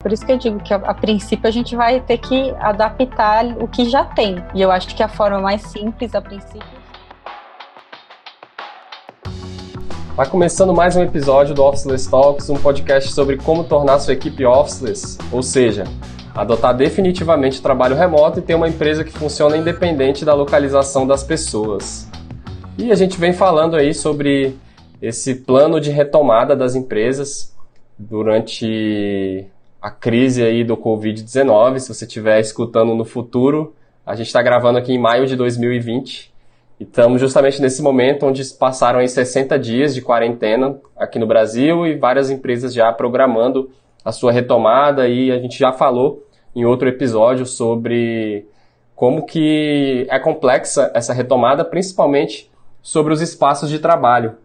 Por isso que eu digo que a, princípio a gente vai ter que adaptar o que já tem. E eu acho que a forma mais simples, a princípio. Está começando mais um episódio do Officeless Talks, um podcast sobre como tornar sua equipe officeless, ou seja, adotar definitivamente trabalho remoto e ter uma empresa que funciona independente da localização das pessoas. E a gente vem falando aí sobre esse plano de retomada das empresas durante a crise aí do Covid-19. Se você estiver escutando no futuro, a gente está gravando aqui em maio de 2020 e estamos justamente nesse momento onde passaram aí 60 dias de quarentena aqui no Brasil e várias empresas já programando a sua retomada e a gente já falou em outro episódio sobre como que é complexa essa retomada, principalmente sobre os espaços de trabalho.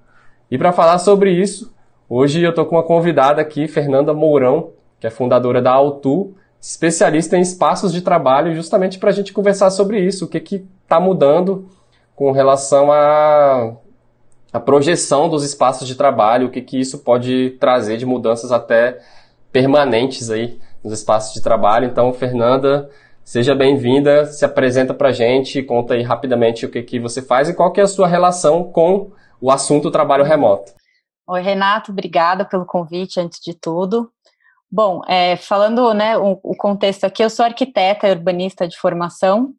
E para falar sobre isso, hoje eu estou com uma convidada aqui, Fernanda Mourão, que é fundadora da Altu, especialista em espaços de trabalho, justamente para a gente conversar sobre isso, o que está mudando com relação à, à projeção dos espaços de trabalho, o que, que isso pode trazer de mudanças até permanentes aí nos espaços de trabalho. Então, Fernanda, seja bem-vinda, se apresenta para a gente, conta aí rapidamente o que, que você faz e qual que é a sua relação com o assunto trabalho remoto. Oi, Renato, obrigada pelo convite, antes de tudo. Bom, é, falando né, o, o, contexto aqui, eu sou arquiteta urbanista de formação,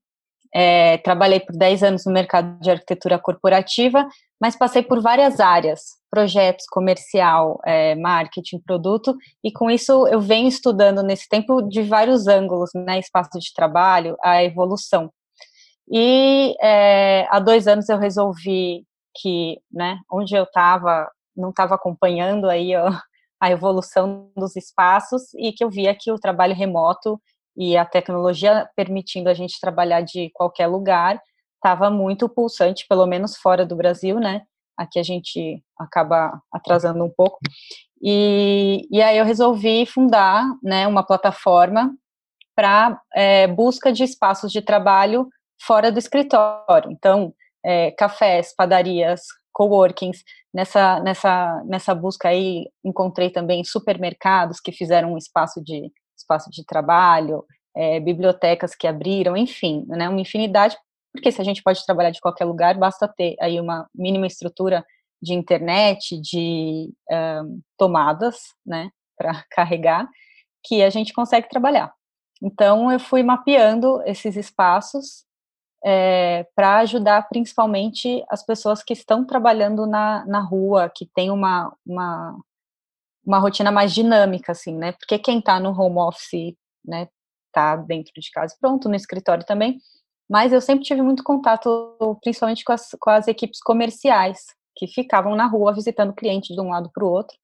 é, trabalhei por 10 anos no mercado de arquitetura corporativa, mas passei por várias áreas, projetos, comercial, é, marketing, produto, e com isso eu venho estudando nesse tempo de vários ângulos, né, espaço de trabalho, a evolução. E é, há dois anos eu resolvi que, né, onde eu estava, não estava acompanhando aí ó, a evolução dos espaços e que eu via que o trabalho remoto e a tecnologia permitindo a gente trabalhar de qualquer lugar estava muito pulsante, pelo menos fora do Brasil, né? Aqui a gente acaba atrasando um pouco. E, e aí eu resolvi fundar né, uma plataforma para é, busca de espaços de trabalho fora do escritório. Então, é, cafés, padarias, coworkings. Nessa, nessa, nessa busca aí, encontrei também supermercados que fizeram um espaço de, espaço de trabalho, é, bibliotecas que abriram, enfim, né, uma infinidade, porque se a gente pode trabalhar de qualquer lugar, basta ter aí uma mínima estrutura de internet, de um, tomadas, né, para carregar, que a gente consegue trabalhar. Então, eu fui mapeando esses espaços é, para ajudar principalmente as pessoas que estão trabalhando na, na rua, que tem uma, uma, uma rotina mais dinâmica, assim, né? Porque quem está no home office, né, tá dentro de casa, pronto, no escritório também, mas eu sempre tive muito contato, principalmente com as, com as equipes comerciais, que ficavam na rua visitando clientes de um lado para o outro,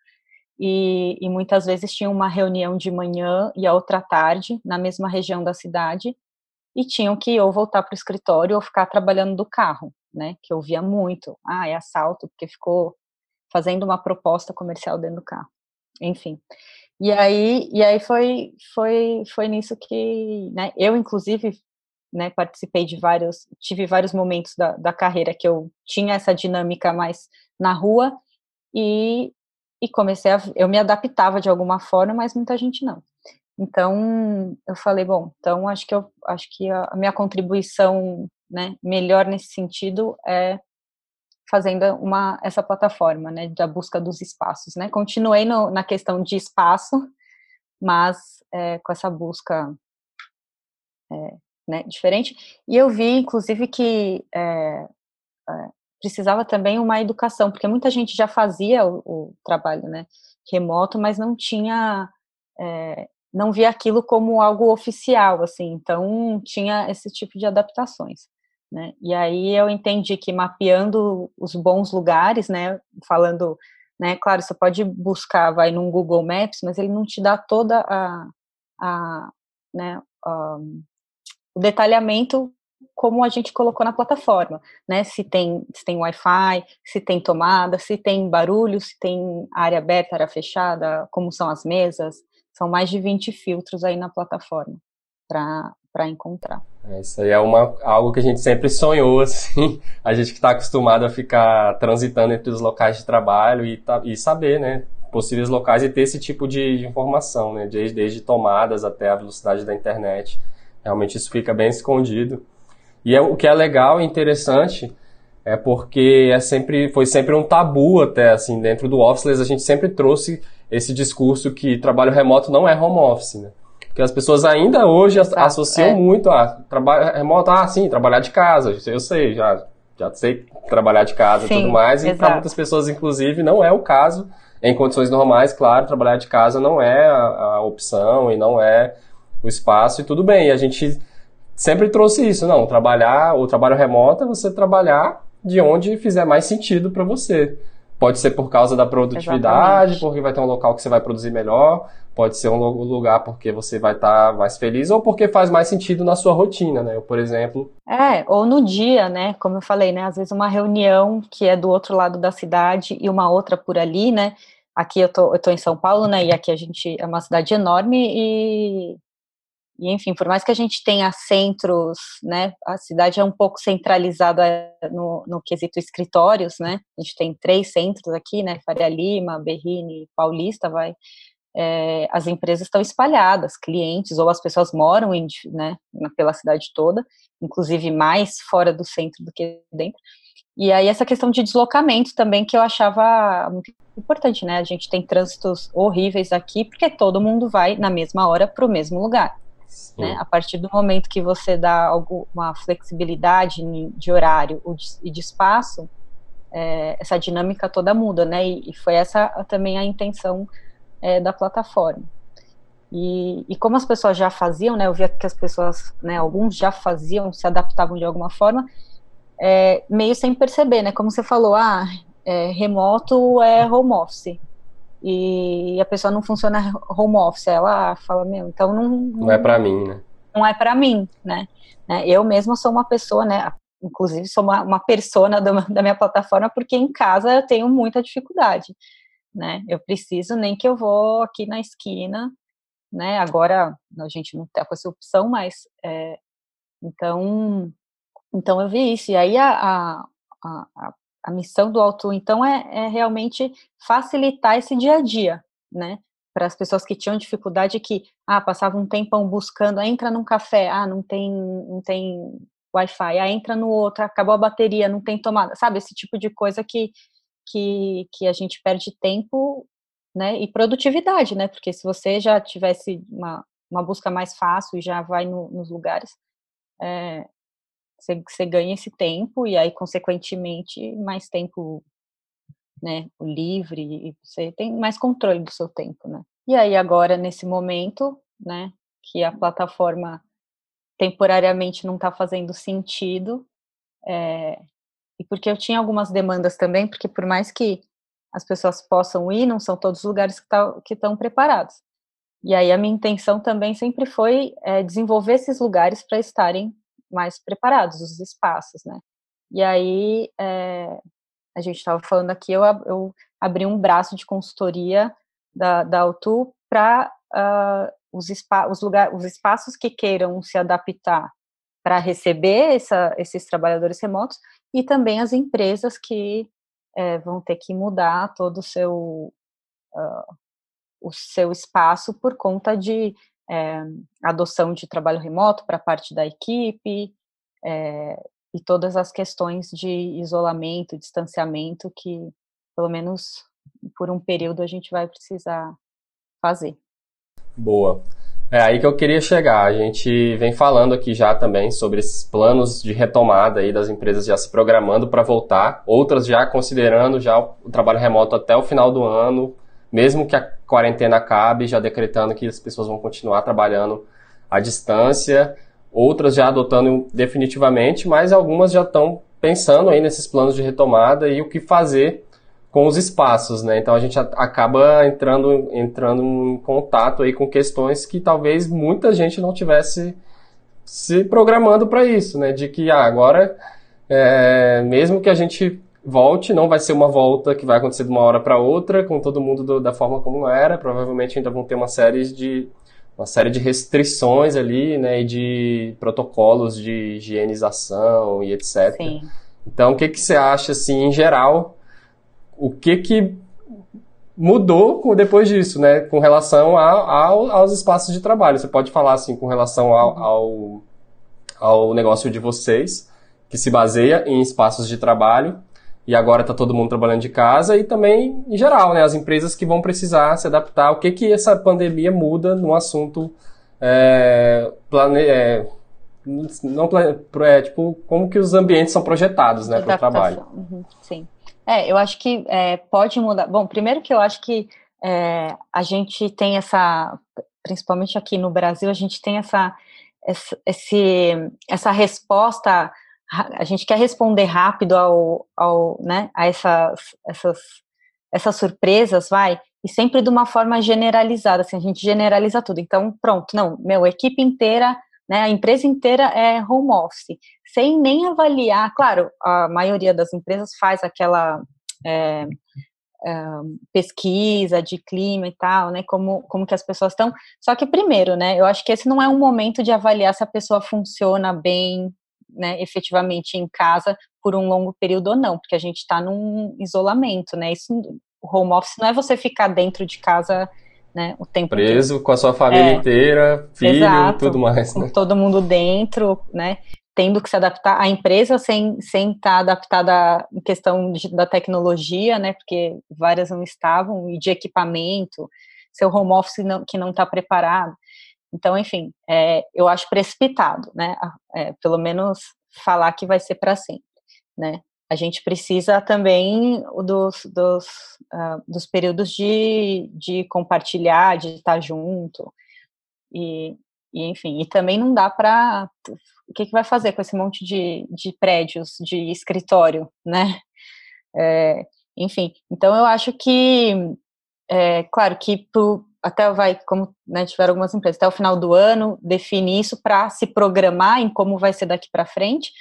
e, e, muitas vezes tinham uma reunião de manhã e a outra tarde, na mesma região da cidade, e tinham que ou voltar para o escritório ou ficar trabalhando do carro, né? Que eu via muito. Ah, é assalto, porque ficou fazendo uma proposta comercial dentro do carro. Enfim. E aí, e aí foi, foi, foi nisso que, né, eu inclusive, né, participei de vários, tive vários momentos da, da carreira que eu tinha essa dinâmica mais na rua e, e comecei a, eu me adaptava de alguma forma, mas muita gente não. Então, eu falei, bom, então acho que eu acho que a, minha contribuição, né, melhor nesse sentido é fazendo uma essa plataforma, né, da busca dos espaços, né? Continuei no, na questão de espaço, mas é, com essa busca é, né, diferente. E eu vi, inclusive, que é, é precisava também uma educação, porque muita gente já fazia o, o trabalho, né, remoto, mas não tinha é, não via aquilo como algo oficial, assim, então tinha esse tipo de adaptações, né? E aí eu entendi que mapeando os bons lugares, né, falando, né, claro, você pode buscar, vai num Google Maps, mas ele não te dá toda a, a né, o detalhamento como a gente colocou na plataforma, né? Se tem, se tem Wi-Fi, se tem tomada, se tem barulho, se tem área aberta, área fechada, como são as mesas, são mais de 20 filtros aí na plataforma para encontrar. É, isso aí é uma, algo que a gente sempre sonhou, assim, a gente que está acostumado a ficar transitando entre os locais de trabalho e, e saber, né, possíveis locais e ter esse tipo de, informação, né? Desde, desde tomadas até a velocidade da internet. Realmente isso fica bem escondido. E é, o que é legal e interessante é porque é sempre, foi sempre um tabu até, assim, dentro do Officeless a gente sempre trouxe esse discurso que trabalho remoto não é home office, né? Porque as pessoas ainda hoje Exato, associam é. muito a trabalho remoto, ah, sim, trabalhar de casa, eu sei, já, já sei trabalhar de casa sim, e tudo mais, e para muitas pessoas, inclusive, não é o caso. Em condições normais, claro, trabalhar de casa não é a, a opção e não é o espaço, e tudo bem. E a gente sempre trouxe isso, não, trabalhar, o trabalho remoto é você trabalhar de onde fizer mais sentido para você. Pode ser por causa da produtividade, Exatamente. porque vai ter um local que você vai produzir melhor, pode ser um lugar porque você vai estar tá mais feliz ou porque faz mais sentido na sua rotina, né? Eu, por exemplo. É, ou no dia, né? Como eu falei, né? Às vezes uma reunião que é do outro lado da cidade e uma outra por ali, né? Aqui eu tô, eu tô em São Paulo, né? E aqui a gente é uma cidade enorme e e, enfim, por mais que a gente tenha centros, né, a cidade é um pouco centralizada no, no quesito escritórios, né, a gente tem três centros aqui, né, Faria Lima, Berrini, Paulista, vai, é, as empresas estão espalhadas, clientes ou as pessoas moram em, né, pela cidade toda, inclusive mais fora do centro do que dentro, e aí essa questão de deslocamento também que eu achava muito importante, né, a gente tem trânsitos horríveis aqui, porque todo mundo vai na mesma hora para o mesmo lugar, né? A partir do momento que você dá alguma flexibilidade de horário e de espaço, é, essa dinâmica toda muda, né? E, e foi essa também a intenção é, da plataforma. E, e, como as pessoas já faziam, né? Eu via que as pessoas, né? Alguns já faziam, se adaptavam de alguma forma, é, meio sem perceber, né? Como você falou, ah, é, remoto é home office e a pessoa não funciona home office, ela fala, meu, então não... Não, não é para mim, né? Não é para mim, né? né? Eu mesma sou uma pessoa, né, inclusive sou uma, uma persona da, da minha plataforma, porque em casa eu tenho muita dificuldade, né? Eu preciso nem que eu vou aqui na esquina, né? Agora a gente não tem essa opção, mas é, então, então eu vi isso. E aí a, a, a, a missão do auto, então, é, é realmente facilitar esse dia a dia, né? Para as pessoas que tinham dificuldade, que, ah, passavam um tempão buscando, ah, entra num café, ah, não tem, não tem Wi-Fi, ah, entra no outro, acabou a bateria, não tem tomada, sabe? Esse tipo de coisa que, que, que a gente perde tempo, né? E produtividade, né? Porque se você já tivesse uma, uma busca mais fácil e já vai no, nos lugares, é, você, você ganha esse tempo e aí, consequentemente, mais tempo né, livre e você tem mais controle do seu tempo, né? E aí agora nesse momento, né, que a plataforma temporariamente não está fazendo sentido, é, e porque eu tinha algumas demandas também, porque por mais que as pessoas possam ir, não são todos os lugares que tá, estão preparados. E aí a minha intenção também sempre foi é, desenvolver esses lugares para estarem mais preparados, os espaços, né? E aí, é, a gente estava falando aqui, eu, eu, abri um braço de consultoria da, da Autu para uh, ah, os, os, lugar, os espaços que queiram se adaptar para receber essa, esses trabalhadores remotos e também as empresas que é, vão ter que mudar todo o seu, uh, o seu espaço por conta de é, adoção de trabalho remoto para parte da equipe é, e todas as questões de isolamento, distanciamento que, pelo menos por um período, a gente vai precisar fazer. Boa. É aí que eu queria chegar. A gente vem falando aqui já também sobre esses planos de retomada aí das empresas já se programando para voltar, outras já considerando já o trabalho remoto até o final do ano, mesmo que a quarentena acabe, já decretando que as pessoas vão continuar trabalhando à distância, outras já adotando definitivamente, mas algumas já estão pensando aí nesses planos de retomada e o que fazer com os espaços, né? Então a gente acaba entrando, entrando em contato aí com questões que talvez muita gente não tivesse se programando para isso, né? De que ah, agora, é, mesmo que a gente volte, não vai ser uma volta que vai acontecer de uma hora para outra, com todo mundo do, da forma como era. Provavelmente ainda vão ter uma série de uma série de restrições ali, né, e de protocolos de higienização e etc. Sim. Então, o que que você acha assim, em geral, o que que mudou depois disso, né? Com relação a, a, aos espaços de trabalho. Você pode falar assim com relação ao, ao, ao negócio de vocês, que se baseia em espaços de trabalho e agora está todo mundo trabalhando de casa e também em geral, né, as empresas que vão precisar se adaptar, o que que essa pandemia muda no assunto é, plane, é, não é, tipo como que os ambientes são projetados, né, para o trabalho. Uhum, sim, é, eu acho que é, pode mudar. Bom, primeiro que eu acho que é, a gente tem essa, principalmente aqui no Brasil, a gente tem essa essa, esse, essa resposta a gente quer responder rápido ao, ao né, a essas, essas, essas surpresas, vai, e sempre de uma forma generalizada, assim, a gente generaliza tudo. Então, pronto, não, meu, equipe inteira, né, a empresa inteira é home office, sem nem avaliar, claro, a maioria das empresas faz aquela é, é, pesquisa de clima e tal, né, como, como que as pessoas estão, só que primeiro, né, eu acho que esse não é um momento de avaliar se a pessoa funciona bem, né, efetivamente em casa por um longo período ou não, porque a gente está num isolamento, né? Isso, o home office não é você ficar dentro de casa né, o tempo preso todo. com a sua família é, inteira, filho, exato, tudo mais, né? todo mundo dentro, né? Tendo que se adaptar, a empresa sem sem estar tá adaptada em questão de, da tecnologia, né? Porque várias não estavam e de equipamento, seu home office não, que não está preparado. Então, enfim, é, eu acho precipitado, né? É, pelo menos falar que vai ser para sempre, né? A gente precisa também dos, dos, uh, dos períodos de, de compartilhar, de estar junto, e, e enfim, e também não dá para. O que, que vai fazer com esse monte de, de prédios, de escritório, né? É, enfim, então eu acho que, é, claro que até vai, como né, tiveram algumas empresas, até o final do ano, define isso para se programar em como vai ser daqui para frente,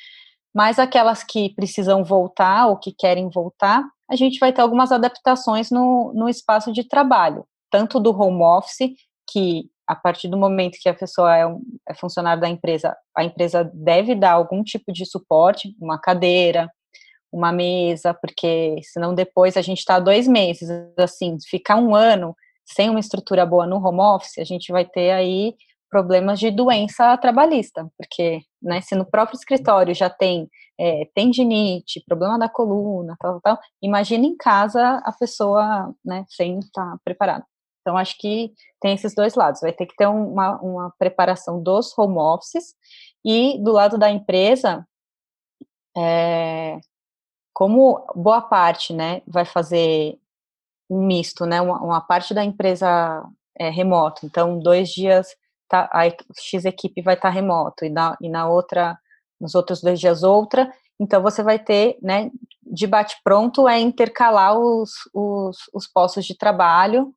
mas aquelas que precisam voltar ou que querem voltar, a gente vai ter algumas adaptações no, no espaço de trabalho, tanto do home office, que a partir do momento que a pessoa é, um, é funcionário da empresa, a empresa deve dar algum tipo de suporte, uma cadeira, uma mesa, porque senão depois a gente está dois meses, assim, ficar um ano sem uma estrutura boa no home office, a gente vai ter aí problemas de doença trabalhista, porque né, se no próprio escritório já tem é, tendinite, problema da coluna, tal, tal, imagina em casa a pessoa né, sem estar preparada. Então, acho que tem esses dois lados. Vai ter que ter uma, uma preparação dos home offices e do lado da empresa, é, como boa parte né, vai fazer um misto, né? Uma, uma parte da empresa é remoto, então dois dias tá, a X equipe vai estar tá remoto e na, e na outra, nos outros dois dias outra, então você vai ter, né, de bate-pronto é intercalar os, os, os postos de trabalho,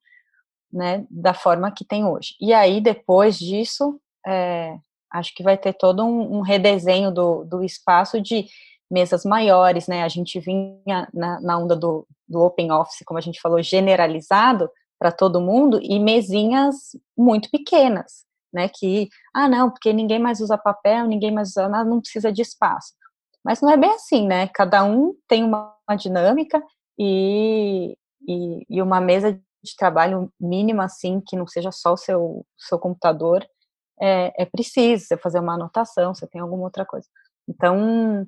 né, da forma que tem hoje. E aí, depois disso, é, acho que vai ter todo um, um redesenho do, do espaço de mesas maiores, né? A gente vinha na, na onda do, do Open Office, como a gente falou, generalizado para todo mundo, e mesinhas muito pequenas, né? Que, ah, não, porque ninguém mais usa papel, ninguém mais usa nada, não precisa de espaço. Mas não é bem assim, né? Cada um tem uma, uma dinâmica e, e, e, uma mesa de trabalho mínima, assim, que não seja só o seu, seu computador, é, é preciso você fazer uma anotação, você tem alguma outra coisa. Então,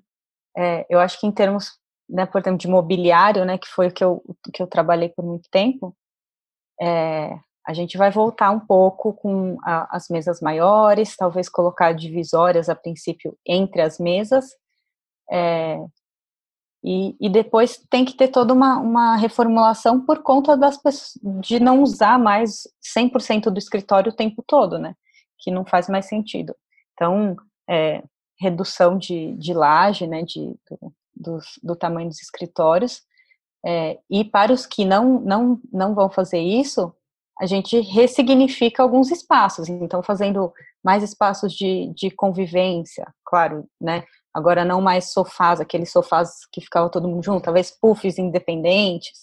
é, eu acho que em termos, né, por exemplo, de mobiliário, né, que foi o que eu, que eu trabalhei por muito tempo, é, a gente vai voltar um pouco com a, as mesas maiores, talvez colocar divisórias a princípio entre as mesas, é, e, e, depois tem que ter toda uma, uma reformulação por conta das de não usar mais 100% do escritório o tempo todo, né? Que não faz mais sentido. Então, é, redução de, de laje, né, de, do, do, do tamanho dos escritórios, é, e para os que não, não, não vão fazer isso, a gente ressignifica alguns espaços, então fazendo mais espaços de, de convivência, claro, né, agora não mais sofás, aqueles sofás que ficava todo mundo junto, talvez puffs independentes,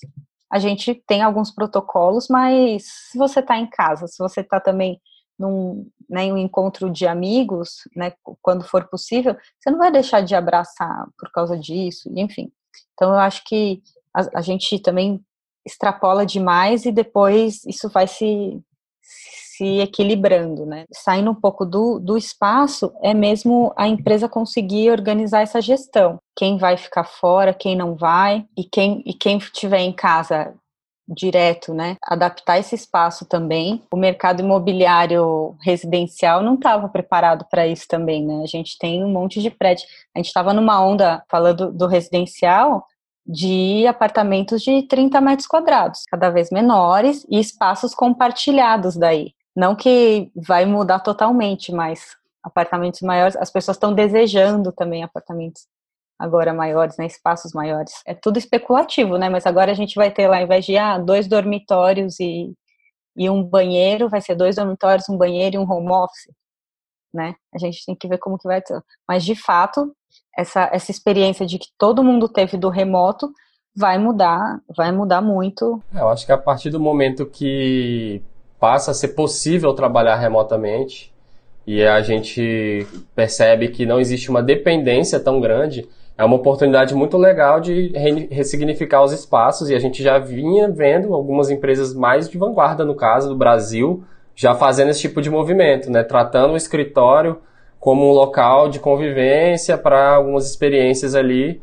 a gente tem alguns protocolos, mas se você está em casa, se você está também num, né, um encontro de amigos, né, quando for possível, você não vai deixar de abraçar por causa disso, enfim. Então, eu acho que a, a gente também extrapola demais e depois isso vai se, se equilibrando, né? Saindo um pouco do, do espaço, é mesmo a empresa conseguir organizar essa gestão. Quem vai ficar fora, quem não vai, e quem, e quem estiver em casa direto, né? Adaptar esse espaço também. O mercado imobiliário residencial não estava preparado para isso também, né? A gente tem um monte de prédio. A gente estava numa onda falando do residencial de apartamentos de 30 metros quadrados, cada vez menores e espaços compartilhados daí. Não que vai mudar totalmente, mas apartamentos maiores, as pessoas estão desejando também apartamentos agora maiores, né, espaços maiores. É tudo especulativo, né, mas agora a gente vai ter lá, ao invés de ah, dois dormitórios e, e um banheiro, vai ser dois dormitórios, um banheiro e um home office, né? A gente tem que ver como que vai ser. Mas, de fato, essa, essa experiência de que todo mundo teve do remoto vai mudar, vai mudar muito. É, eu acho que a partir do momento que passa a ser possível trabalhar remotamente e a gente percebe que não existe uma dependência tão grande, é uma oportunidade muito legal de ressignificar os espaços e a gente já vinha vendo algumas empresas mais de vanguarda, no caso do Brasil, já fazendo esse tipo de movimento, né? tratando o escritório como um local de convivência para algumas experiências ali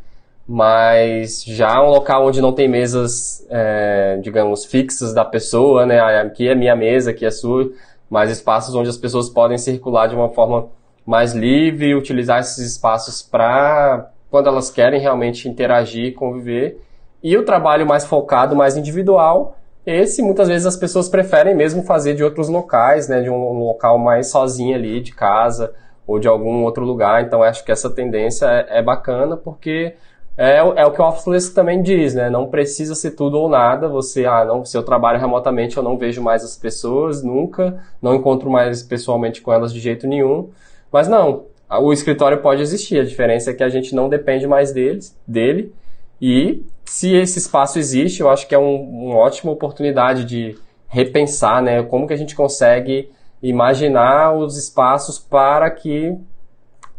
mas já um local onde não tem mesas, é, digamos, fixas da pessoa, né? Aqui é minha mesa, aqui é sua, mas espaços onde as pessoas podem circular de uma forma mais livre, utilizar esses espaços para quando elas querem realmente interagir, conviver. E o trabalho mais focado, mais individual, esse muitas vezes as pessoas preferem mesmo fazer de outros locais, né? De um, local mais sozinho ali, de casa ou de algum outro lugar. Então acho que essa tendência é, é bacana porque é, é o que o Officeless também diz, né? Não precisa ser tudo ou nada. Você, ah, não, se eu trabalho remotamente, eu não vejo mais as pessoas nunca, não encontro mais pessoalmente com elas de jeito nenhum. Mas não, o escritório pode existir. A diferença é que a gente não depende mais deles, dele. E se esse espaço existe, eu acho que é um, uma ótima oportunidade de repensar, né? Como que a gente consegue imaginar os espaços para que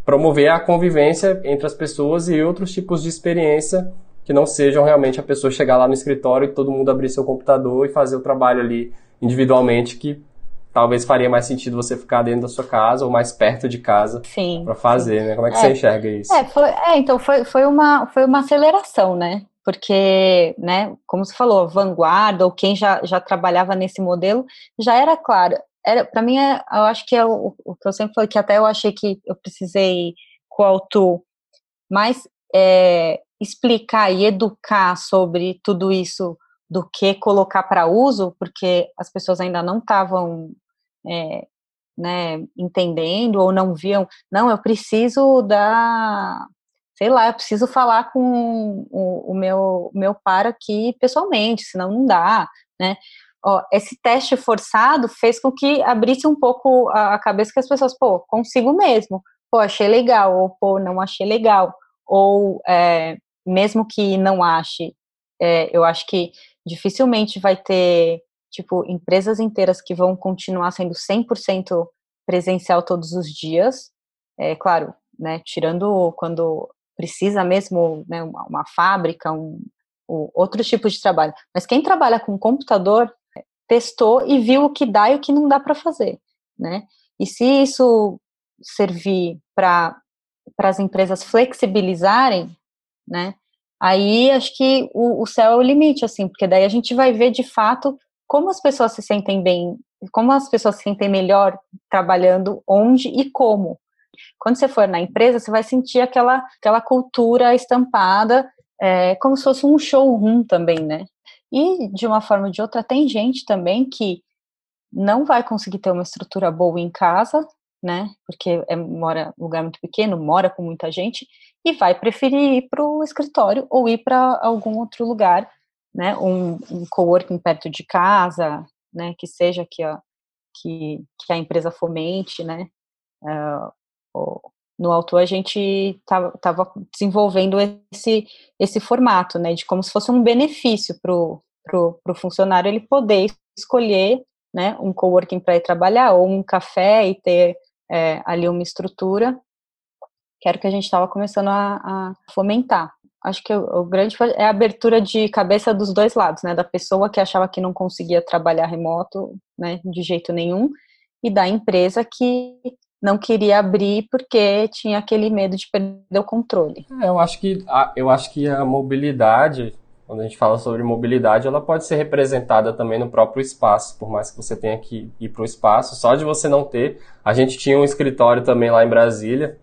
promover a convivência entre as pessoas e outros tipos de experiência que não sejam realmente a pessoa chegar lá no escritório e todo mundo abrir seu computador e fazer o trabalho ali individualmente, que talvez faria mais sentido você ficar dentro da sua casa ou mais perto de casa para fazer, né? Como é que é, você enxerga isso? É, foi, é, então foi, foi, uma, foi uma aceleração, né? Porque, né, como você falou, vanguarda ou quem já, já trabalhava nesse modelo, já era claro, era para mim é, eu acho que é o, o, que eu sempre falei que até eu achei que eu precisei com o autor mais é, explicar e educar sobre tudo isso do que colocar para uso, porque as pessoas ainda não estavam é, né, entendendo ou não viam, não, eu preciso da, sei lá, eu preciso falar com o, o meu, meu par aqui pessoalmente, senão não dá, né? ó, esse teste forçado fez com que abrisse um pouco a, a cabeça que as pessoas, pô, consigo mesmo, pô, achei legal, ou pô, não achei legal, ou é, mesmo que não ache, é, eu acho que dificilmente vai ter, tipo, empresas inteiras que vão continuar sendo 100% presencial todos os dias, é claro, né, tirando quando precisa mesmo, né, uma, uma fábrica, um, um, outros tipos de trabalho, mas quem trabalha com computador testou e viu o que dá e o que não dá para fazer, né? E se isso servir para as empresas flexibilizarem, né? Aí acho que o, o céu é o limite, assim, porque daí a gente vai ver de fato como as pessoas se sentem bem, como as pessoas se sentem melhor trabalhando onde e como. Quando você for na empresa, você vai sentir aquela, aquela cultura estampada, é, como se fosse um showroom também, né? E, de uma forma ou de outra, tem gente também que não vai conseguir ter uma estrutura boa em casa, né? Porque é, mora em lugar muito pequeno, mora com muita gente, e vai preferir ir para o escritório ou ir para algum outro lugar, né? Um, um coworking perto de casa, né? Que seja que a, que, que a empresa fomente, né? Uh, no autor a gente estava desenvolvendo esse, esse formato, né, de como se fosse um benefício para o funcionário ele poder escolher, né, um coworking para ir trabalhar, ou um café e ter é, ali uma estrutura, que era o que a gente estava começando a, a, fomentar. Acho que o, o, grande é a abertura de cabeça dos dois lados, né? Da pessoa que achava que não conseguia trabalhar remoto, né, de jeito nenhum, e da empresa que não queria abrir porque tinha aquele medo de perder o controle. É, eu acho que a, eu acho que a mobilidade, quando a gente fala sobre mobilidade, ela pode ser representada também no próprio espaço, por mais que você tenha que ir para o espaço, só de você não ter. A gente tinha um escritório também lá em Brasília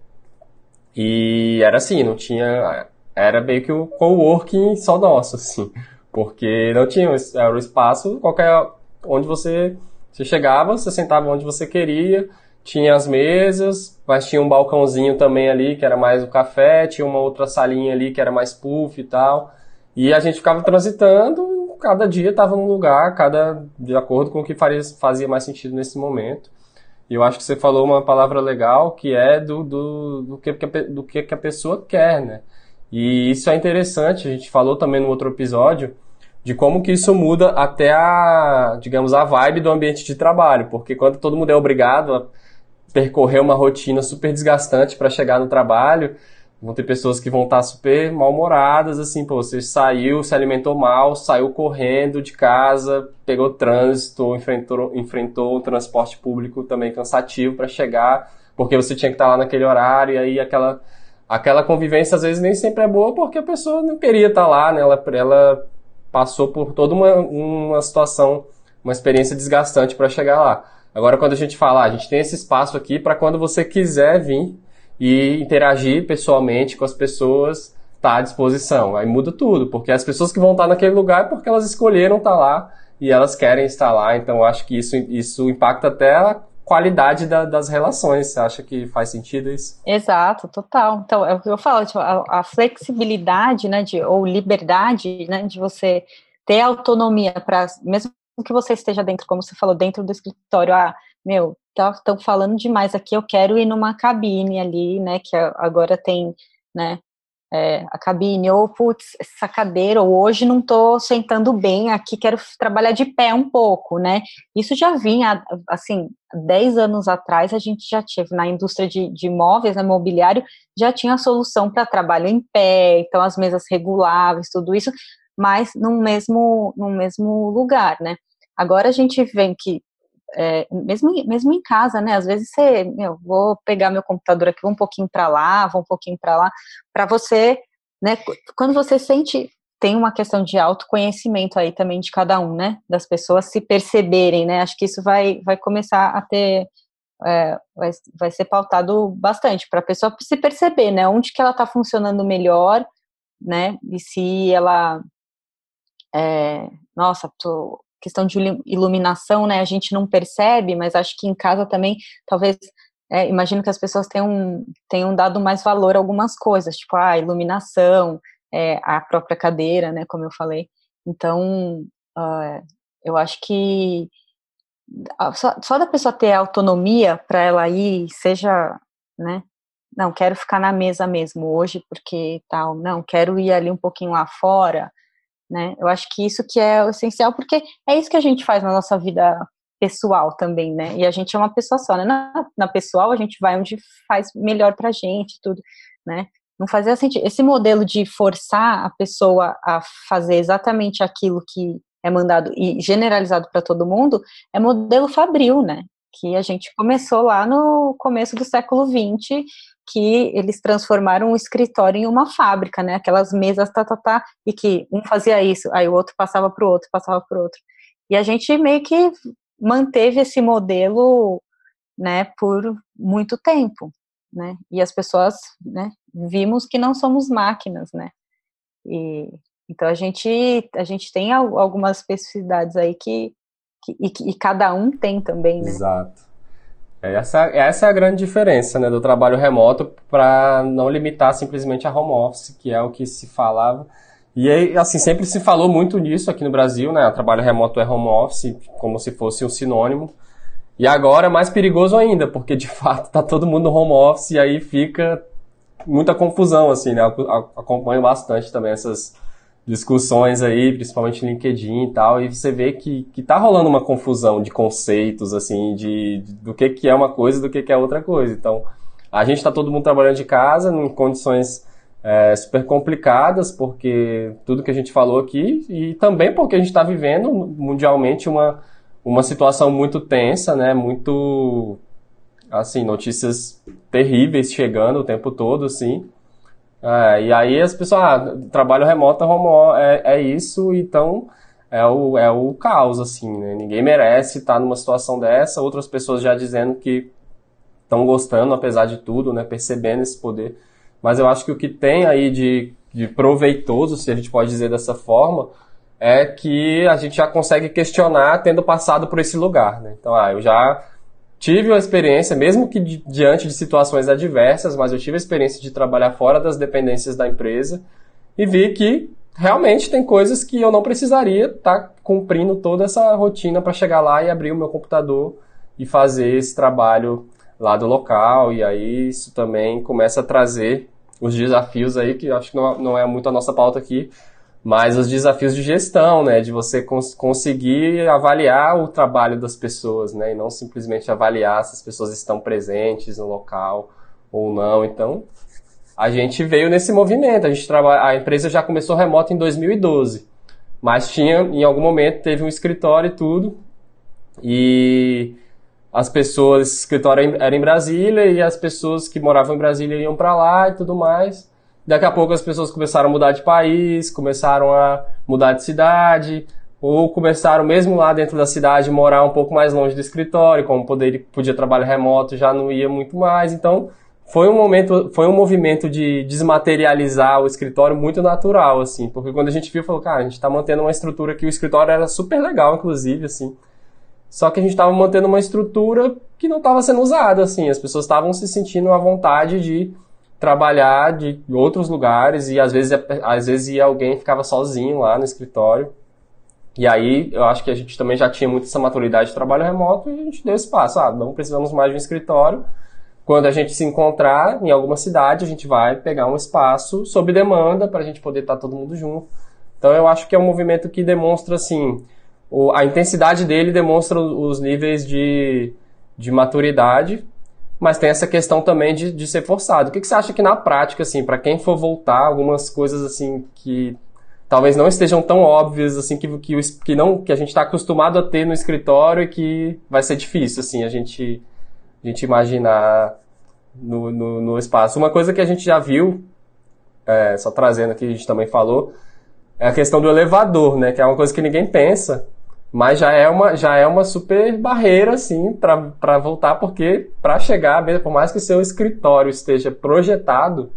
e era assim, não tinha era meio que o coworking só nosso, assim, porque não tinha era o espaço qualquer onde você você chegava, você sentava onde você queria tinha as mesas, mas tinha um balcãozinho também ali que era mais o café, tinha uma outra salinha ali que era mais puff e tal. E a gente ficava transitando, cada dia estava num lugar, cada de acordo com o que faria, fazia mais sentido nesse momento. E eu acho que você falou uma palavra legal que é do, do, do, que, do que a pessoa quer, né? E isso é interessante, a gente falou também no outro episódio, de como que isso muda até a, digamos, a vibe do ambiente de trabalho, porque quando todo mundo é obrigado a percorrer uma rotina super desgastante para chegar no trabalho. Vão ter pessoas que vão estar tá super mal-humoradas, assim, pô, você saiu, se alimentou mal, saiu correndo de casa, pegou trânsito, enfrentou, enfrentou um transporte público também cansativo para chegar, porque você tinha que estar tá lá naquele horário, e aí aquela, aquela convivência às vezes nem sempre é boa porque a pessoa não queria estar lá, né? Ela, ela passou por toda uma, uma situação, uma experiência desgastante para chegar lá. Agora, quando a gente fala, ah, a gente tem esse espaço aqui para quando você quiser vir e interagir pessoalmente com as pessoas, tá à disposição. Aí muda tudo, porque as pessoas que vão estar naquele lugar é porque elas escolheram estar lá e elas querem estar lá. Então, acho que isso, isso impacta até a qualidade da, das relações. Você acha que faz sentido isso? Exato, total. Então, é o que eu falo, tipo, a, a, flexibilidade, né, de, ou liberdade, né, de você ter autonomia para, mesmo que você esteja dentro, como você falou, dentro do escritório, ah, meu, estão tá, falando demais aqui, eu quero ir numa cabine ali, né, que agora tem, né, é, a cabine, ou, putz, essa cadeira, ou hoje não estou sentando bem aqui, quero trabalhar de pé um pouco, né, isso já vinha, assim, 10 anos atrás a gente já tive, na indústria de, de imóveis, né, mobiliário, já tinha a solução para trabalho em pé, então as mesas reguláveis, tudo isso, mas no mesmo, no mesmo lugar, né. Agora a gente vê que, é, mesmo, mesmo em casa, né, às vezes você, vou pegar meu computador aqui, vou um pouquinho para lá, vou um pouquinho para lá, para você, né, quando você sente, tem uma questão de autoconhecimento aí também de cada um, né, das pessoas se perceberem, né, acho que isso vai, vai começar a ter, é, vai, vai ser pautado bastante para a pessoa se perceber, né, onde que ela está funcionando melhor, né, e se ela, é, nossa, tô, questão de iluminação, né, a gente não percebe, mas acho que em casa também, talvez, é, imagino que as pessoas tenham, tenham dado mais valor a algumas coisas, tipo a iluminação, é, a própria cadeira, né, como eu falei. Então, uh, eu acho que só, só da pessoa ter autonomia para ela ir, seja, né, não, quero ficar na mesa mesmo hoje porque tal, não, quero ir ali um pouquinho lá fora, né? Eu acho que isso que é o essencial, porque é isso que a gente faz na nossa vida pessoal também, né? E a gente é uma pessoa só, né? Na, na pessoal a gente vai onde faz melhor pra gente, tudo, né? Não fazia sentido. Esse modelo de forçar a pessoa a fazer exatamente aquilo que é mandado e generalizado para todo mundo é modelo fabril, né? Que a gente começou lá no começo do século XX que eles transformaram o escritório em uma fábrica, né? Aquelas mesas tá, tá, tá, e que um fazia isso, aí o outro passava para o outro, passava para o outro. E a gente meio que manteve esse modelo, né, por muito tempo, né? E as pessoas, né, vimos que não somos máquinas, né? E então a gente a gente tem algumas especificidades aí que, que e, e cada um tem também, né? Exato. Essa, essa é a grande diferença né, do trabalho remoto para não limitar simplesmente a home office, que é o que se falava. E aí, assim, sempre se falou muito nisso aqui no Brasil, né? Trabalho remoto é home office, como se fosse um sinônimo. E agora é mais perigoso ainda, porque de fato tá todo mundo home office e aí fica muita confusão, assim, né? Eu acompanho bastante também essas discussões aí, principalmente LinkedIn e tal, e você vê que, que tá rolando uma confusão de conceitos, assim, de, de do que, que é uma coisa e do que, que é outra coisa. Então, a gente está todo mundo trabalhando de casa, em condições é, super complicadas, porque tudo que a gente falou aqui, e também porque a gente está vivendo mundialmente uma, uma situação muito tensa, né? Muito, assim, notícias terríveis chegando o tempo todo, assim. É, e aí as pessoas, ah, trabalho remoto é, é isso, então é o, é o caos, assim, né? Ninguém merece estar numa situação dessa, outras pessoas já dizendo que estão gostando, apesar de tudo, né? Percebendo esse poder mas eu acho que o que tem aí de, de proveitoso, se a gente pode dizer dessa forma, é que a gente já consegue questionar tendo passado por esse lugar. Né? Então, ah, eu já tive uma experiência, mesmo que di diante de situações adversas, mas eu tive a experiência de trabalhar fora das dependências da empresa e vi que realmente tem coisas que eu não precisaria estar tá cumprindo toda essa rotina para chegar lá e abrir o meu computador e fazer esse trabalho lá do local. E aí isso também começa a trazer os desafios aí, que acho que não, não é muito a nossa pauta aqui, mas os desafios de gestão, né, de você cons conseguir avaliar o trabalho das pessoas, né, e não simplesmente avaliar se as pessoas estão presentes no local ou não. Então, a gente veio nesse movimento, a gente trabalha, a empresa já começou remota em 2012, mas tinha, em algum momento, teve um escritório e tudo, e as pessoas, o escritório era em Brasília e as pessoas que moravam em Brasília iam para lá e tudo mais. Daqui a pouco as pessoas começaram a mudar de país, começaram a mudar de cidade, ou começaram mesmo lá dentro da cidade morar um pouco mais longe do escritório, como poder, podia trabalhar remoto, já não ia muito mais. Então, foi um momento, foi um movimento de desmaterializar o escritório muito natural, assim, porque quando a gente viu, falou, cara, a gente está mantendo uma estrutura que o escritório era super legal, inclusive, assim. Só que a gente estava mantendo uma estrutura que não estava sendo usada, assim. As pessoas estavam se sentindo à vontade de trabalhar de outros lugares e às vezes, às vezes alguém ficava sozinho lá no escritório. E aí eu acho que a gente também já tinha muito essa maturidade de trabalho remoto e a gente deu espaço. Ah, não precisamos mais de um escritório. Quando a gente se encontrar em alguma cidade, a gente vai pegar um espaço sob demanda para a gente poder estar todo mundo junto. Então eu acho que é um movimento que demonstra assim o, a intensidade dele demonstra os níveis de, de maturidade, mas tem essa questão também de, de ser forçado. O que, que você acha que na prática, assim, para quem for voltar, algumas coisas assim que talvez não estejam tão óbvias assim que, que, que não que a gente está acostumado a ter no escritório e que vai ser difícil assim a gente a gente imaginar no, no, no espaço uma coisa que a gente já viu é, só trazendo aqui a gente também falou é a questão do elevador né que é uma coisa que ninguém pensa mas já é uma, já é uma super barreira, assim, para voltar, porque para chegar, por mais que seu escritório esteja projetado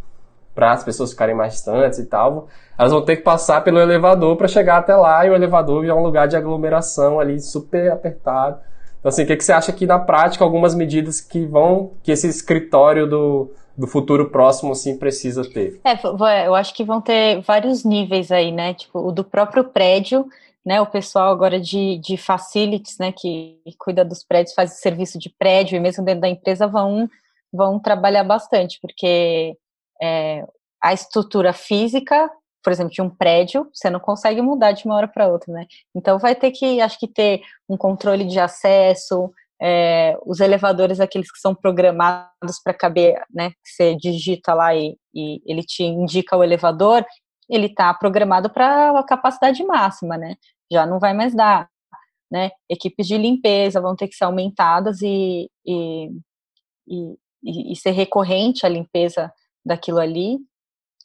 para as pessoas ficarem mais distantes e tal, elas vão ter que passar pelo elevador para chegar até lá, e o elevador é um lugar de aglomeração ali super apertado. Então, assim, o que, que você acha que na prática algumas medidas que vão, que esse escritório do, do futuro próximo, assim, precisa ter? É, eu acho que vão ter vários níveis aí, né? Tipo, o do próprio prédio, né, o pessoal agora de, de facilities, né, que cuida dos prédios, faz serviço de prédio e mesmo dentro da empresa vão, vão trabalhar bastante, porque é, a estrutura física, por exemplo, de um prédio, você não consegue mudar de uma hora para outra, né? Então vai ter que, acho que ter um controle de acesso, é, os elevadores, aqueles que são programados para caber, né? Você digita lá e, e ele te indica o elevador, ele está programado para a capacidade máxima, né? Já não vai mais dar, né? Equipes de limpeza vão ter que ser aumentadas e, e, e, e ser recorrente a limpeza daquilo ali,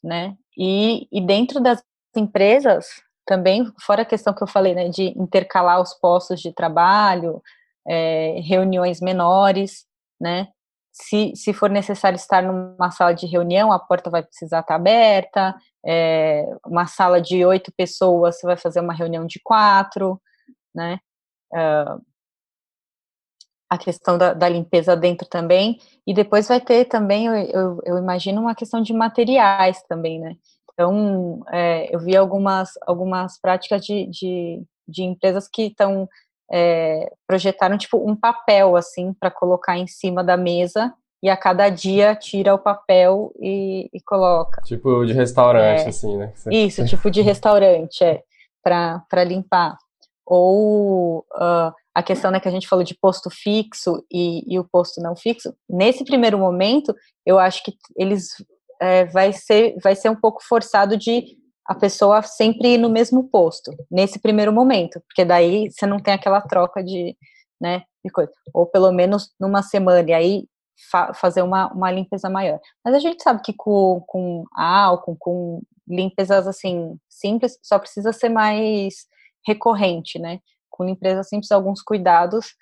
né? E, e dentro das empresas, também, fora a questão que eu falei, né, de intercalar os postos de trabalho, é, reuniões menores, né? Se, se for necessário estar numa sala de reunião, a porta vai precisar estar aberta, é, uma sala de oito pessoas, você vai fazer uma reunião de quatro, né? Uh, a questão da, da, limpeza dentro também, e depois vai ter também, eu, eu, eu imagino, uma questão de materiais também, né? Então, é, eu vi algumas, algumas práticas de, de, de empresas que estão é, projetaram tipo um papel assim para colocar em cima da mesa e a cada dia tira o papel e, e coloca. Tipo de restaurante, é, assim, né? Isso, tipo de restaurante, é, para limpar. Ou uh, a questão né, que a gente falou de posto fixo e, e, o posto não fixo, nesse primeiro momento, eu acho que eles é, vai, ser, vai ser um pouco forçado de a pessoa sempre ir no mesmo posto, nesse primeiro momento, porque daí você não tem aquela troca de, né, de coisa. Ou pelo menos numa semana, e aí fa fazer uma, uma limpeza maior. Mas a gente sabe que com, com álcool, com limpezas assim simples, só precisa ser mais recorrente, né? Com limpeza simples, alguns cuidados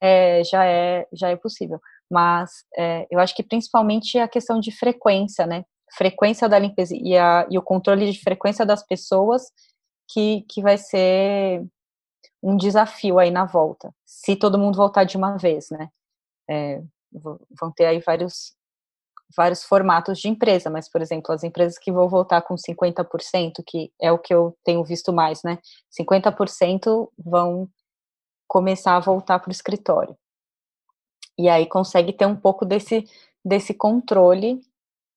é, já, é, já é possível. Mas é, eu acho que principalmente a questão de frequência, né? Frequência da limpeza e, a, e o controle de frequência das pessoas que, que vai ser um desafio aí na volta, se todo mundo voltar de uma vez, né? É, vão ter aí vários, vários formatos de empresa, mas, por exemplo, as empresas que vão voltar com 50%, que é o que eu tenho visto mais, né? 50% vão começar a voltar para o escritório. E aí consegue ter um pouco desse, desse controle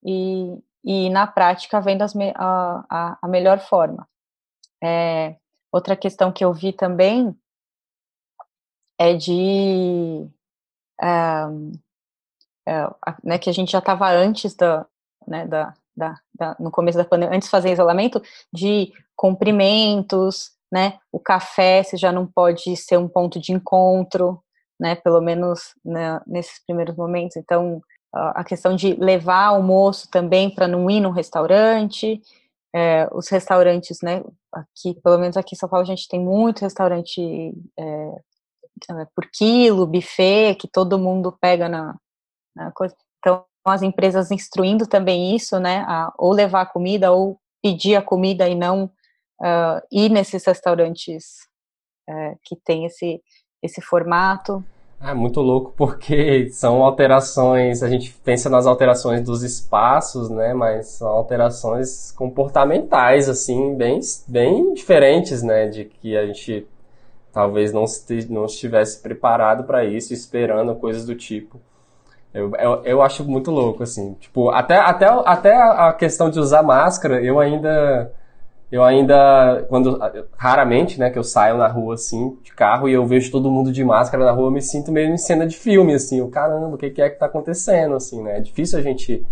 e, e na prática vendo as, a, a, a melhor forma. É, outra questão que eu vi também é de um, é, né, que a gente já estava antes da, né, da, da, da, no começo da pandemia, antes de fazer isolamento, de cumprimentos, né, o café você já não pode ser um ponto de encontro, né, pelo menos né, nesses primeiros momentos, então a questão de levar almoço também para não ir num restaurante, é, os restaurantes, né, aqui, pelo menos aqui em São Paulo a gente tem muito restaurante é, é por quilo, buffet, que todo mundo pega na, na coisa. Então, as empresas instruindo também isso, né, a, ou levar a comida, ou pedir a comida e não uh, ir nesses restaurantes uh, que tem esse, esse formato. É muito louco porque são alterações, a gente pensa nas alterações dos espaços, né, mas são alterações comportamentais, assim, bem, bem diferentes, né, de que a gente talvez não, não estivesse preparado para isso, esperando coisas do tipo. Eu, eu, eu, acho muito louco, assim. Tipo, até, até, até a questão de usar máscara, eu ainda. Eu ainda. Quando. Raramente, né, que eu saio na rua, assim, de carro, e eu vejo todo mundo de máscara na rua, eu me sinto meio em cena de filme, assim. O caramba, o que, que é que tá acontecendo, assim, né? É difícil a gente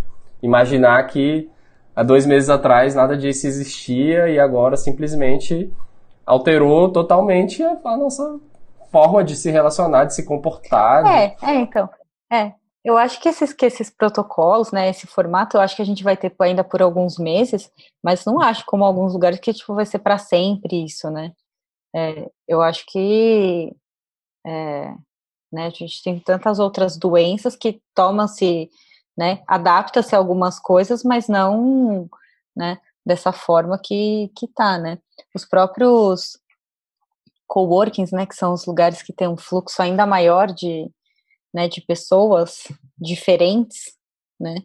imaginar que há dois meses atrás nada disso existia e agora simplesmente alterou totalmente a, nossa forma de se relacionar, de se comportar. É, é, então. É, eu acho que esses, que esses protocolos, né, esse formato, eu acho que a gente vai ter ainda por alguns meses, mas não acho como alguns lugares que tipo, vai ser para sempre isso, né? É, eu acho que é, né, a gente tem tantas outras doenças que tomam-se, né, adapta-se a algumas coisas, mas não, né, dessa forma que, que tá, né? Os próprios coworkings, né, que são os lugares que têm um fluxo ainda maior de, né, de pessoas diferentes, né,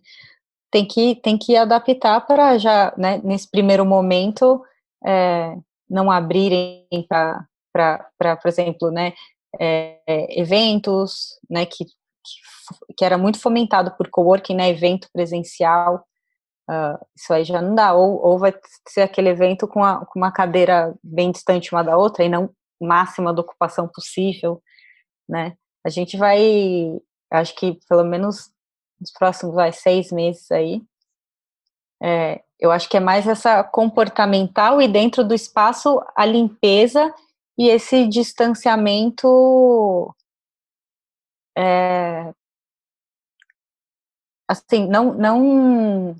tem que, tem que adaptar para já, né, nesse primeiro momento, é, não abrirem para, por exemplo, né, é, eventos, né, que, que, que, era muito fomentado por coworking, né, evento presencial, uh, isso aí já não dá, ou, ou vai ser aquele evento com, a, com uma cadeira bem distante uma da outra e não máxima da ocupação possível, né, a gente vai, acho que pelo menos nos próximos vai, seis meses aí, é, eu acho que é mais essa comportamental e dentro do espaço a limpeza e esse distanciamento é, assim não não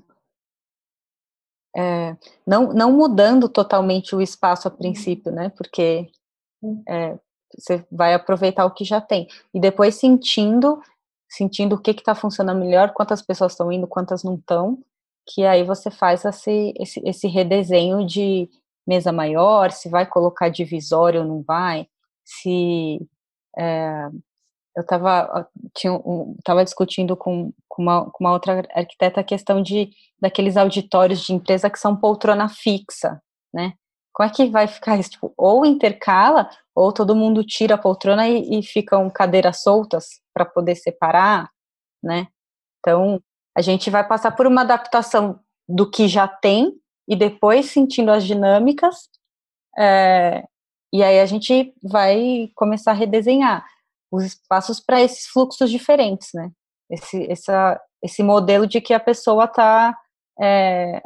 é, não não mudando totalmente o espaço a princípio né porque é, você vai aproveitar o que já tem. E depois sentindo, sentindo o que está funcionando melhor, quantas pessoas estão indo, quantas não estão, que aí você faz esse, esse, esse redesenho de mesa maior, se vai colocar divisório ou não vai, se é, eu estava tava discutindo com, com, uma, com uma outra arquiteta a questão de daqueles auditórios de empresa que são poltrona fixa, né? Como é que vai ficar isso? Tipo, ou intercala, ou todo mundo tira a poltrona e, e ficam cadeiras soltas para poder separar, né? Então, a gente vai passar por uma adaptação do que já tem e depois sentindo as dinâmicas, é, e aí a gente vai começar a redesenhar os espaços para esses fluxos diferentes, né? Esse, essa, esse modelo de que a pessoa está é,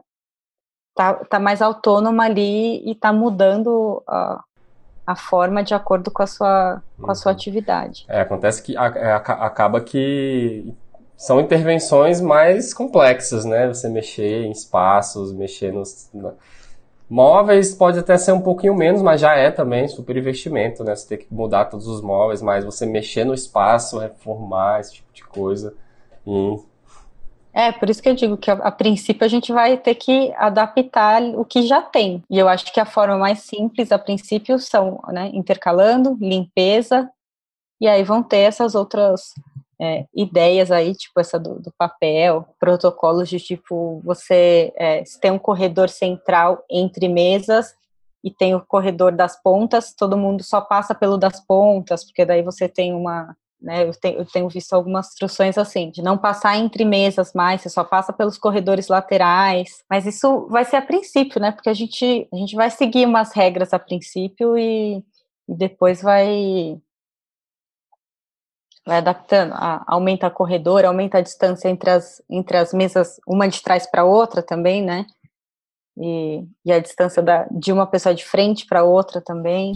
tá, tá mais autônoma ali e tá mudando a, a forma de acordo com a sua, com a sua uhum. atividade. É, acontece que a, a, acaba que são intervenções mais complexas, né? Você mexer em espaços, mexer nos. Na... Móveis pode até ser um pouquinho menos, mas já é também super investimento, né? Você tem que mudar todos os móveis, mas você mexer no espaço, reformar, esse tipo de coisa. E é, por isso que eu digo que a, a, princípio a gente vai ter que adaptar o que já tem. E eu acho que a forma mais simples, a princípio, são né, intercalando, limpeza, e aí vão ter essas outras é, ideias aí, tipo essa do, do, papel, protocolos de tipo, você é, se tem um corredor central entre mesas e tem o corredor das pontas, todo mundo só passa pelo das pontas, porque daí você tem uma né, eu, tenho, eu tenho visto algumas instruções assim, de não passar entre mesas mais, você só passa pelos corredores laterais. Mas isso vai ser a princípio, né? Porque a gente, a gente vai seguir umas regras a princípio e, e depois vai, vai adaptando. A, aumenta a corredor, aumenta a distância entre as, entre as mesas, uma de trás para outra também, né? E, e a distância da, de uma pessoa de frente para outra também.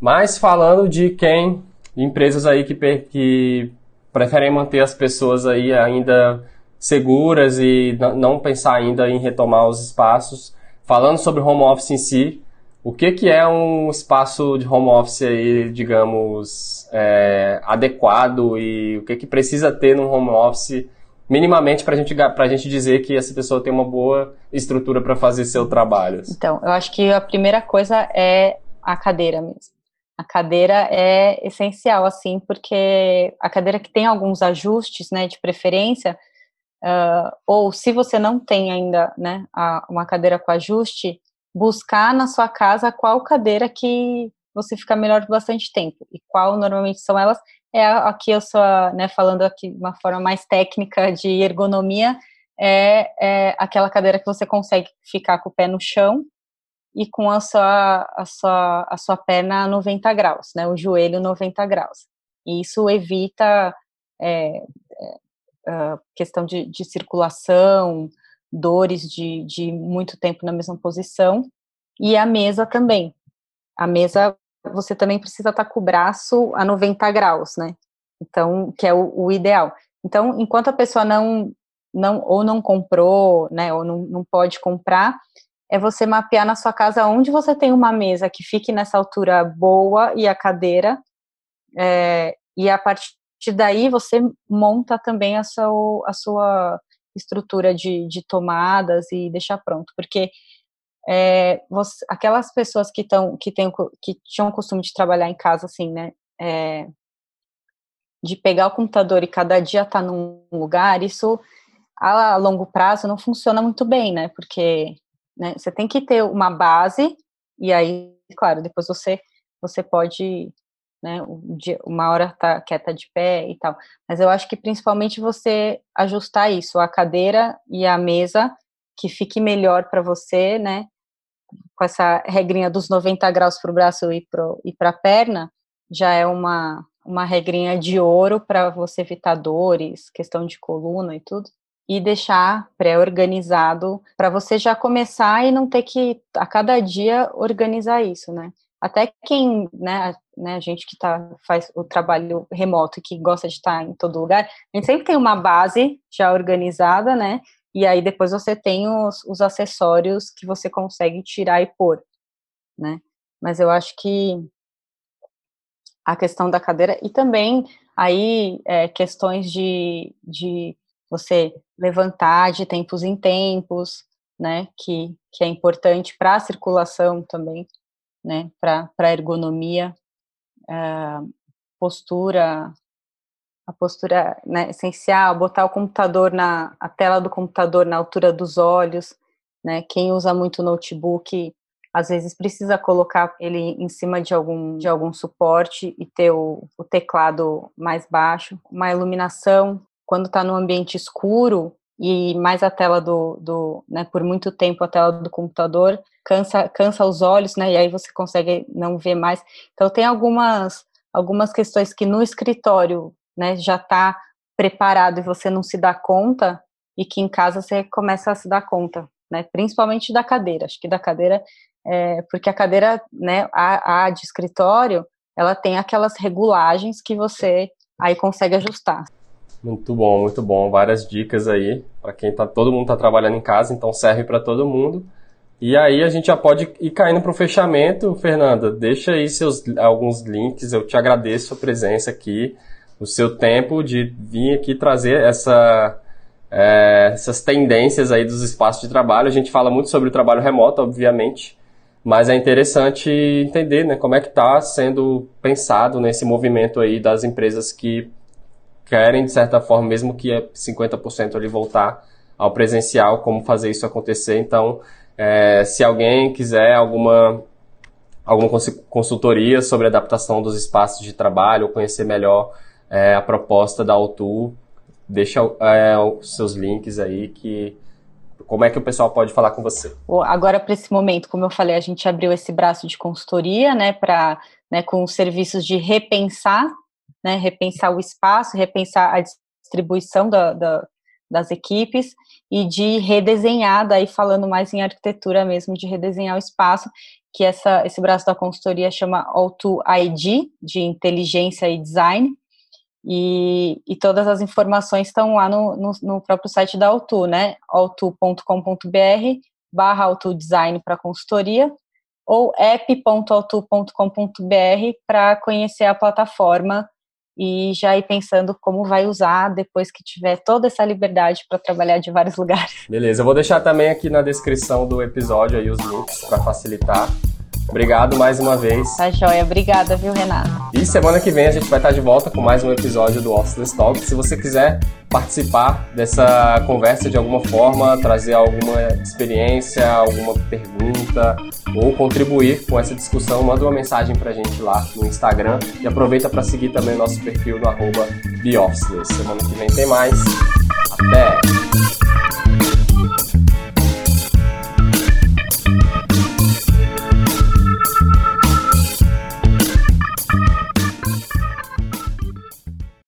Mas falando de quem empresas aí que, que preferem manter as pessoas aí ainda seguras e não pensar ainda em retomar os espaços. Falando sobre home office em si, o que, que é um espaço de home office aí, digamos, é, adequado e o que, que precisa ter num home office minimamente para gente, a gente dizer que essa pessoa tem uma boa estrutura para fazer seu trabalho? Então, eu acho que a primeira coisa é a cadeira mesmo. A cadeira é essencial, assim, porque a cadeira que tem alguns ajustes, né, de preferência, uh, ou se você não tem ainda, né, a, uma cadeira com ajuste, buscar na sua casa qual cadeira que você fica melhor por bastante tempo e qual normalmente são elas. É aqui eu sou, né, falando aqui de uma forma mais técnica de ergonomia, é, é aquela cadeira que você consegue ficar com o pé no chão e com a sua, a sua, a sua perna 90 graus, né, o joelho 90 graus. E isso evita é, é, questão de, de, circulação, dores de, de muito tempo na mesma posição, e a mesa também. A mesa, você também precisa estar com o braço a 90 graus, né, então, que é o, o ideal. Então, enquanto a pessoa não, não ou não comprou, né, ou não, não pode comprar, é você mapear na sua casa onde você tem uma mesa que fique nessa altura boa e a cadeira, é, e a partir daí você monta também a sua, a sua estrutura de, de tomadas e deixar pronto, porque é, você, aquelas pessoas que estão que tem que tinham o costume de trabalhar em casa assim, né, é, de pegar o computador e cada dia estar tá num lugar, isso a longo prazo não funciona muito bem, né, porque né? Você tem que ter uma base e aí, claro, depois você você pode, né, uma hora tá quieta de pé e tal. Mas eu acho que principalmente você ajustar isso, a cadeira e a mesa que fique melhor para você, né? Com essa regrinha dos 90 graus para o braço e para a perna, já é uma, uma regrinha de ouro para você evitar dores, questão de coluna e tudo e deixar pré-organizado para você já começar e não ter que a cada dia organizar isso, né? Até quem, né, né a gente que tá, faz o trabalho remoto e que gosta de estar em todo lugar, a gente sempre tem uma base já organizada, né? E aí depois você tem os, os acessórios que você consegue tirar e pôr, né? Mas eu acho que a questão da cadeira e também aí é, questões de, de você levantar de tempos em tempos, né, que, que é importante para a circulação também, né, para a ergonomia, a postura, a postura né, essencial, botar o computador na, a tela do computador na altura dos olhos, né, quem usa muito notebook, às vezes precisa colocar ele em cima de algum, de algum suporte e ter o, o teclado mais baixo, uma iluminação quando está no ambiente escuro e mais a tela do, do né, por muito tempo a tela do computador cansa, cansa os olhos, né, e aí você consegue não ver mais. Então tem algumas algumas questões que no escritório, né, já está preparado e você não se dá conta, e que em casa você começa a se dar conta, né? Principalmente da cadeira. Acho que da cadeira, é, porque a cadeira, né, a, a de escritório, ela tem aquelas regulagens que você aí consegue ajustar. Muito bom, muito bom. Várias dicas aí para quem tá, todo mundo está trabalhando em casa, então serve para todo mundo. E aí a gente já pode ir caindo para o fechamento, Fernanda. Deixa aí seus alguns links. Eu te agradeço a presença aqui, o seu tempo de vir aqui trazer essa é, essas tendências aí dos espaços de trabalho. A gente fala muito sobre o trabalho remoto, obviamente, mas é interessante entender né, como é que está sendo pensado nesse movimento aí das empresas que querem, de certa forma, mesmo que é 50% ali voltar ao presencial, como fazer isso acontecer. Então, é, se alguém quiser alguma, alguma consultoria sobre adaptação dos espaços de trabalho, ou conhecer melhor é, a proposta da Autu, deixa é, os seus links aí que como é que o pessoal pode falar com você? Agora, para esse momento, como eu falei, a gente abriu esse braço de consultoria, né, para né, com os serviços de repensar, né, repensar o espaço, repensar a distribuição da, da, das equipes e de redesenhar, daí falando mais em arquitetura mesmo, de redesenhar o espaço, que essa, esse braço da consultoria chama Auto ID, de inteligência e design, e, e todas as informações estão lá no, no, no próprio site da Autu, né? autu.com.br barra autodesign para consultoria ou app.autu.com.br para conhecer a plataforma e já ir pensando como vai usar depois que tiver toda essa liberdade para trabalhar de vários lugares. Beleza, eu vou deixar também aqui na descrição do episódio aí os links para facilitar. Obrigado mais uma vez. Tá joia, obrigada, viu, Renato? E semana que vem a gente vai estar de volta com mais um episódio do Officeless Talk. Se você quiser participar dessa conversa de alguma forma, trazer alguma experiência, alguma pergunta ou contribuir com essa discussão, manda uma mensagem pra gente lá no Instagram e aproveita para seguir também o nosso perfil no arroba Semana que vem tem mais.